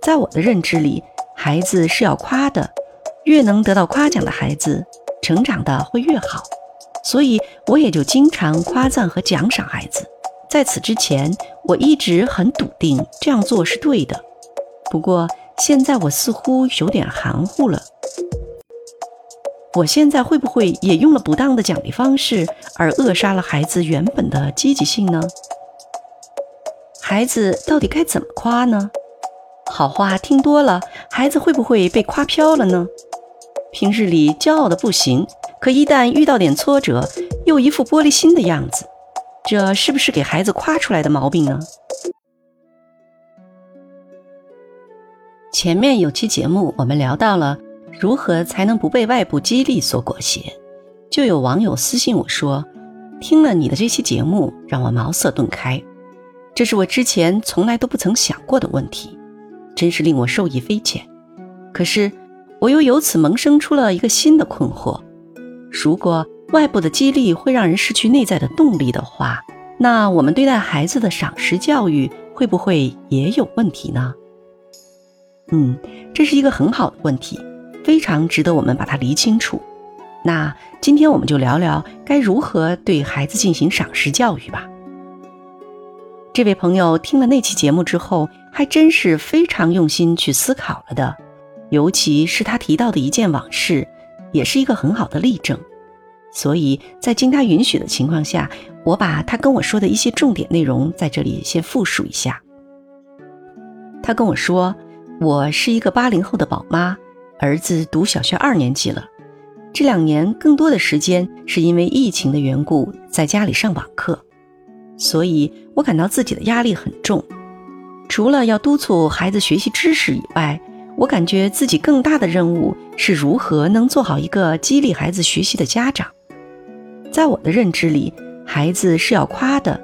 在我的认知里，孩子是要夸的，越能得到夸奖的孩子，成长的会越好。所以我也就经常夸赞和奖赏孩子。在此之前，我一直很笃定这样做是对的。不过现在我似乎有点含糊了。我现在会不会也用了不当的奖励方式，而扼杀了孩子原本的积极性呢？孩子到底该怎么夸呢？好话听多了，孩子会不会被夸飘了呢？平日里骄傲的不行，可一旦遇到点挫折，又一副玻璃心的样子，这是不是给孩子夸出来的毛病呢？前面有期节目我们聊到了。如何才能不被外部激励所裹挟？就有网友私信我说：“听了你的这期节目，让我茅塞顿开。这是我之前从来都不曾想过的问题，真是令我受益匪浅。可是，我又由此萌生出了一个新的困惑：如果外部的激励会让人失去内在的动力的话，那我们对待孩子的赏识教育会不会也有问题呢？”嗯，这是一个很好的问题。非常值得我们把它理清楚。那今天我们就聊聊该如何对孩子进行赏识教育吧。这位朋友听了那期节目之后，还真是非常用心去思考了的。尤其是他提到的一件往事，也是一个很好的例证。所以在经他允许的情况下，我把他跟我说的一些重点内容在这里先复述一下。他跟我说：“我是一个八零后的宝妈。”儿子读小学二年级了，这两年更多的时间是因为疫情的缘故，在家里上网课，所以我感到自己的压力很重。除了要督促孩子学习知识以外，我感觉自己更大的任务是如何能做好一个激励孩子学习的家长。在我的认知里，孩子是要夸的，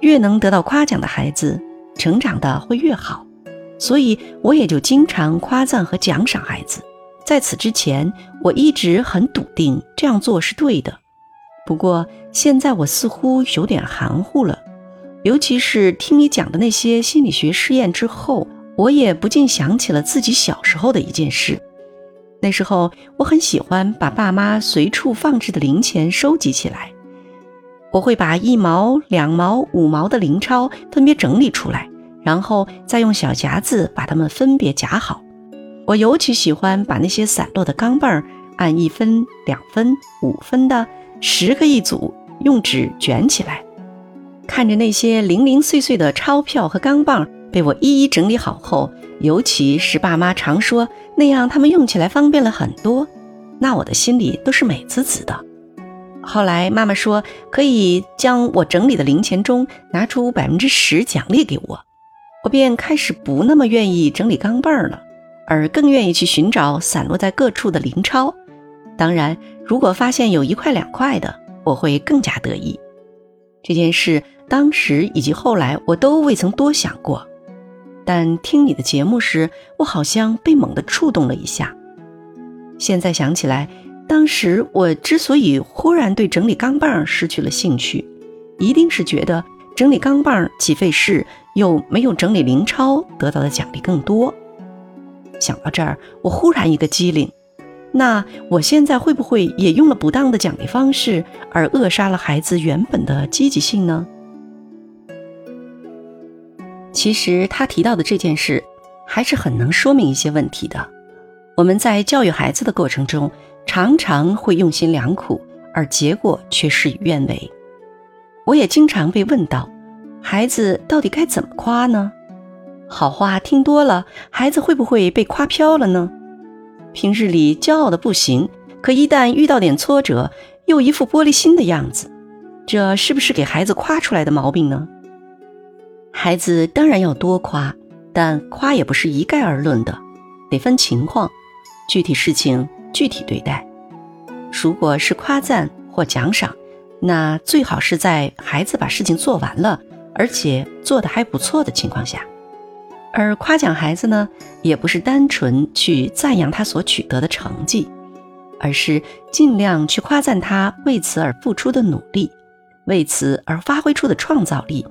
越能得到夸奖的孩子，成长的会越好，所以我也就经常夸赞和奖赏孩子。在此之前，我一直很笃定这样做是对的。不过现在我似乎有点含糊了，尤其是听你讲的那些心理学试验之后，我也不禁想起了自己小时候的一件事。那时候我很喜欢把爸妈随处放置的零钱收集起来，我会把一毛、两毛、五毛的零钞分别整理出来，然后再用小夹子把它们分别夹好。我尤其喜欢把那些散落的钢镚儿按一分、两分、五分的十个一组，用纸卷起来。看着那些零零碎碎的钞票和钢镚被我一一整理好后，尤其是爸妈常说那样他们用起来方便了很多，那我的心里都是美滋滋的。后来妈妈说可以将我整理的零钱中拿出百分之十奖励给我，我便开始不那么愿意整理钢镚了。而更愿意去寻找散落在各处的零钞，当然，如果发现有一块两块的，我会更加得意。这件事当时以及后来我都未曾多想过，但听你的节目时，我好像被猛地触动了一下。现在想起来，当时我之所以忽然对整理钢棒失去了兴趣，一定是觉得整理钢棒既费事，又没有整理零钞得到的奖励更多。想到这儿，我忽然一个机灵，那我现在会不会也用了不当的奖励方式，而扼杀了孩子原本的积极性呢？其实他提到的这件事，还是很能说明一些问题的。我们在教育孩子的过程中，常常会用心良苦，而结果却事与愿违。我也经常被问到，孩子到底该怎么夸呢？好话听多了，孩子会不会被夸飘了呢？平日里骄傲的不行，可一旦遇到点挫折，又一副玻璃心的样子，这是不是给孩子夸出来的毛病呢？孩子当然要多夸，但夸也不是一概而论的，得分情况，具体事情具体对待。如果是夸赞或奖赏，那最好是在孩子把事情做完了，而且做得还不错的情况下。而夸奖孩子呢，也不是单纯去赞扬他所取得的成绩，而是尽量去夸赞他为此而付出的努力，为此而发挥出的创造力，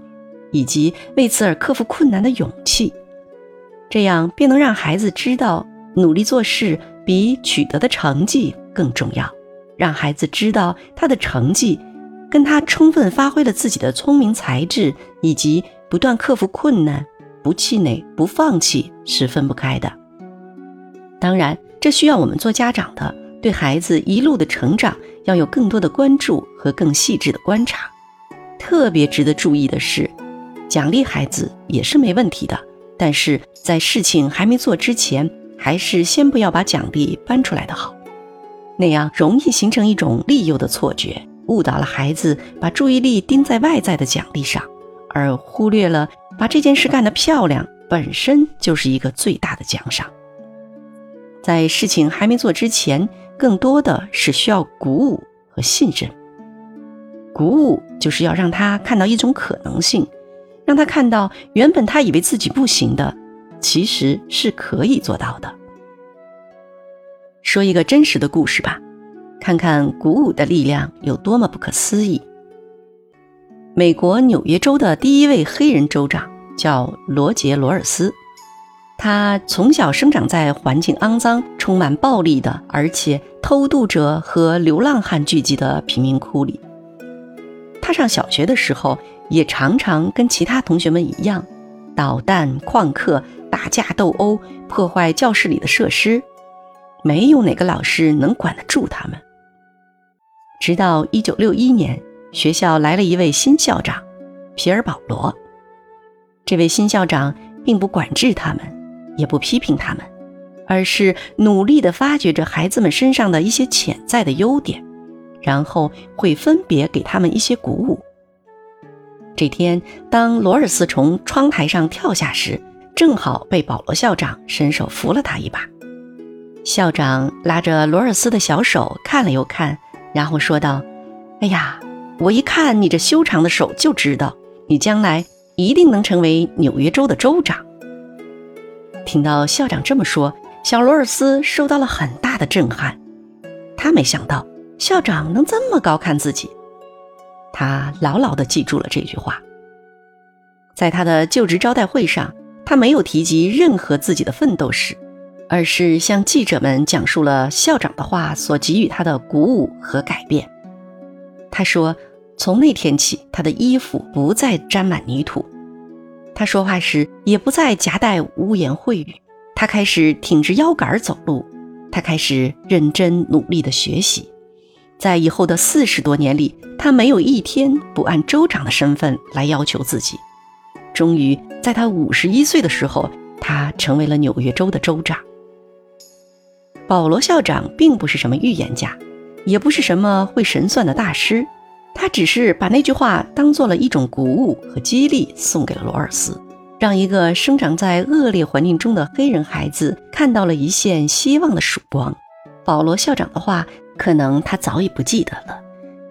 以及为此而克服困难的勇气。这样便能让孩子知道，努力做事比取得的成绩更重要。让孩子知道，他的成绩跟他充分发挥了自己的聪明才智，以及不断克服困难、不气馁、不放弃是分不开的。当然，这需要我们做家长的对孩子一路的成长要有更多的关注和更细致的观察。特别值得注意的是，奖励孩子也是没问题的，但是在事情还没做之前，还是先不要把奖励搬出来的好。那样容易形成一种利诱的错觉，误导了孩子把注意力盯在外在的奖励上，而忽略了把这件事干得漂亮本身就是一个最大的奖赏。在事情还没做之前，更多的是需要鼓舞和信任。鼓舞就是要让他看到一种可能性，让他看到原本他以为自己不行的，其实是可以做到的。说一个真实的故事吧，看看鼓舞的力量有多么不可思议。美国纽约州的第一位黑人州长叫罗杰·罗尔斯，他从小生长在环境肮脏、充满暴力的，而且偷渡者和流浪汉聚集的贫民窟里。他上小学的时候，也常常跟其他同学们一样，捣蛋、旷课、打架斗殴、破坏教室里的设施。没有哪个老师能管得住他们。直到一九六一年，学校来了一位新校长，皮尔·保罗。这位新校长并不管制他们，也不批评他们，而是努力地发掘着孩子们身上的一些潜在的优点，然后会分别给他们一些鼓舞。这天，当罗尔斯从窗台上跳下时，正好被保罗校长伸手扶了他一把。校长拉着罗尔斯的小手看了又看，然后说道：“哎呀，我一看你这修长的手，就知道你将来一定能成为纽约州的州长。”听到校长这么说，小罗尔斯受到了很大的震撼。他没想到校长能这么高看自己，他牢牢地记住了这句话。在他的就职招待会上，他没有提及任何自己的奋斗史。而是向记者们讲述了校长的话所给予他的鼓舞和改变。他说：“从那天起，他的衣服不再沾满泥土，他说话时也不再夹带污言秽语。他开始挺直腰杆走路，他开始认真努力的学习。在以后的四十多年里，他没有一天不按州长的身份来要求自己。终于，在他五十一岁的时候，他成为了纽约州的州长。”保罗校长并不是什么预言家，也不是什么会神算的大师，他只是把那句话当做了一种鼓舞和激励，送给了罗尔斯，让一个生长在恶劣环境中的黑人孩子看到了一线希望的曙光。保罗校长的话，可能他早已不记得了，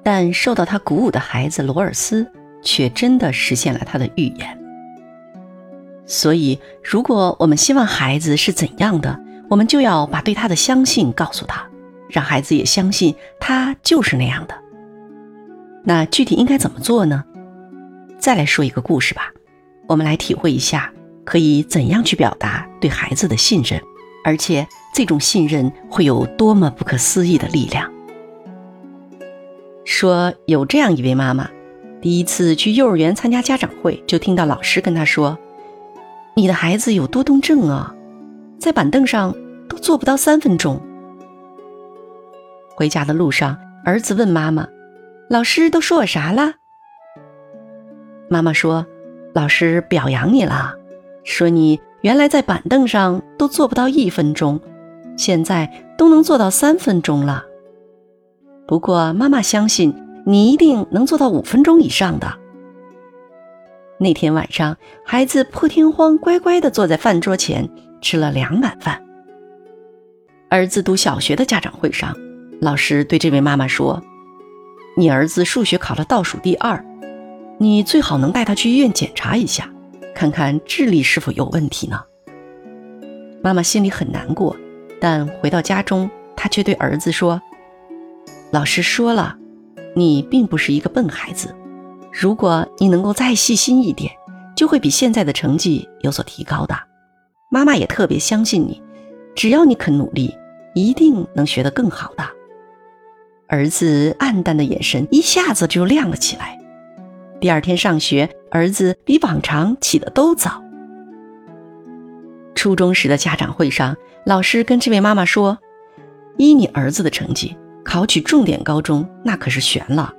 但受到他鼓舞的孩子罗尔斯，却真的实现了他的预言。所以，如果我们希望孩子是怎样的，我们就要把对他的相信告诉他，让孩子也相信他就是那样的。那具体应该怎么做呢？再来说一个故事吧，我们来体会一下可以怎样去表达对孩子的信任，而且这种信任会有多么不可思议的力量。说有这样一位妈妈，第一次去幼儿园参加家长会，就听到老师跟她说：“你的孩子有多动症啊。”在板凳上都坐不到三分钟。回家的路上，儿子问妈妈：“老师都说我啥了？”妈妈说：“老师表扬你了，说你原来在板凳上都坐不到一分钟，现在都能做到三分钟了。不过妈妈相信你一定能做到五分钟以上的。”那天晚上，孩子破天荒乖乖地坐在饭桌前。吃了两碗饭。儿子读小学的家长会上，老师对这位妈妈说：“你儿子数学考了倒数第二，你最好能带他去医院检查一下，看看智力是否有问题呢。”妈妈心里很难过，但回到家中，她却对儿子说：“老师说了，你并不是一个笨孩子，如果你能够再细心一点，就会比现在的成绩有所提高的。”妈妈也特别相信你，只要你肯努力，一定能学得更好的。儿子暗淡的眼神一下子就亮了起来。第二天上学，儿子比往常起得都早。初中时的家长会上，老师跟这位妈妈说：“依你儿子的成绩，考取重点高中那可是悬了。”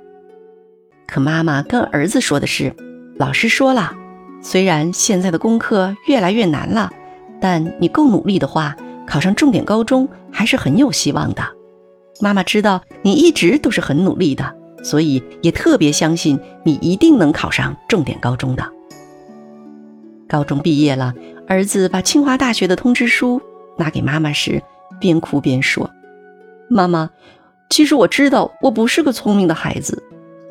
可妈妈跟儿子说的是：“老师说了，虽然现在的功课越来越难了，但你够努力的话，考上重点高中还是很有希望的。妈妈知道你一直都是很努力的，所以也特别相信你一定能考上重点高中的。”高中毕业了。儿子把清华大学的通知书拿给妈妈时，边哭边说：“妈妈，其实我知道我不是个聪明的孩子，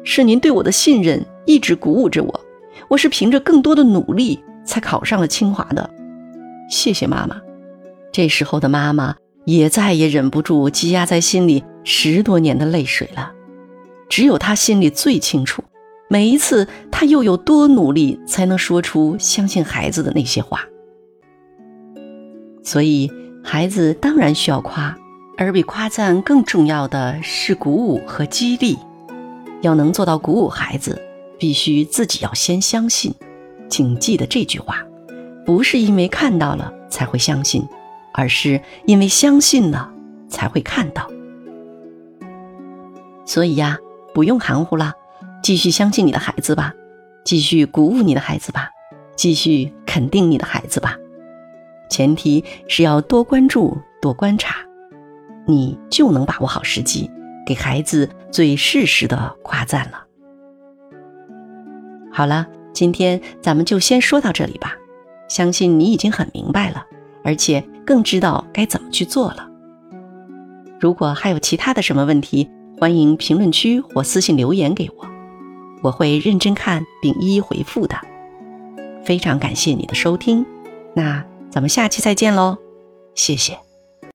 是您对我的信任一直鼓舞着我。我是凭着更多的努力才考上了清华的。谢谢妈妈。”这时候的妈妈也再也忍不住积压在心里十多年的泪水了，只有他心里最清楚，每一次他又有多努力才能说出相信孩子的那些话。所以，孩子当然需要夸，而比夸赞更重要的是鼓舞和激励。要能做到鼓舞孩子，必须自己要先相信。请记得这句话：不是因为看到了才会相信，而是因为相信了才会看到。所以呀，不用含糊了，继续相信你的孩子吧，继续鼓舞你的孩子吧，继续肯定你的孩子吧。前提是要多关注、多观察，你就能把握好时机，给孩子最适时的夸赞了。好了，今天咱们就先说到这里吧。相信你已经很明白了，而且更知道该怎么去做了。如果还有其他的什么问题，欢迎评论区或私信留言给我，我会认真看并一一回复的。非常感谢你的收听，那。咱们下期再见喽，谢谢。